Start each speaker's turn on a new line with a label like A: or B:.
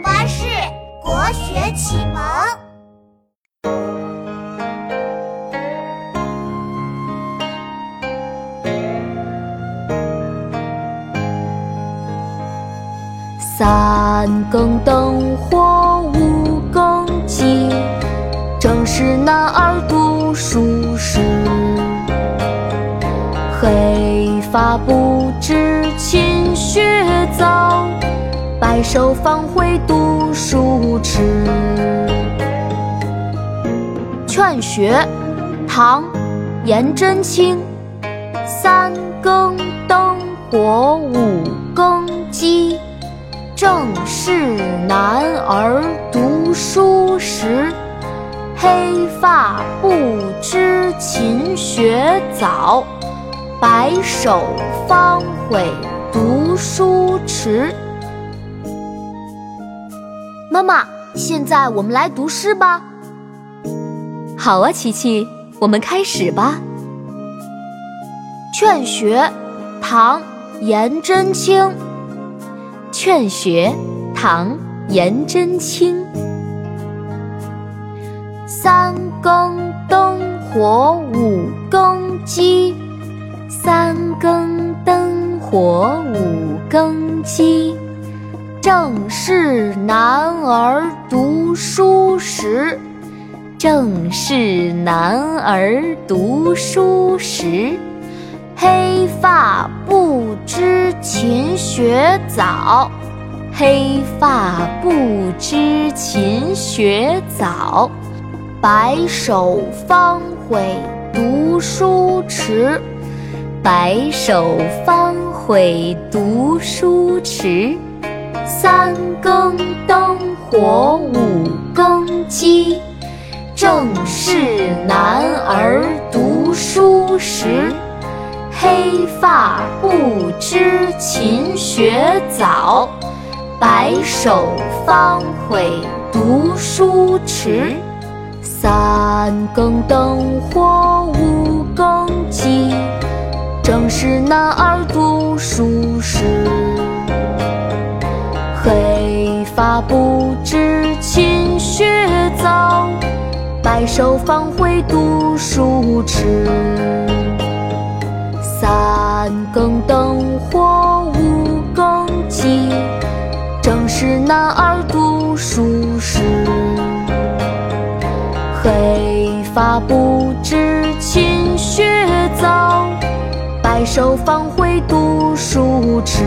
A: 巴士国学启蒙。
B: 三更灯火五更鸡，正是男儿读书时。黑发不知勤学早，白首方悔读书迟。《劝学》唐·颜真卿。三更灯火五更鸡，正是男儿读书时。黑发不知勤学早。白首方悔读书迟。妈妈，现在我们来读诗吧。
C: 好啊，琪琪，我们开始吧。
B: 《劝学》唐·颜真卿。
C: 《劝学》唐·颜真卿。
B: 三更灯火五更鸡。三更灯火五更鸡，正是男儿读书时。正是男儿读书时。黑发不知勤学早，黑发不知勤学早。白首方悔读书迟。白首方悔读书迟，三更灯火五更鸡，正是男儿读书时。黑发不知勤学早，白首方悔读书迟。三更灯火五更鸡。正是男儿读书时，早，白首方悔读书迟。三更灯火五更鸡，正是男儿读书时。黑发不知勤学早。白首方悔读书迟。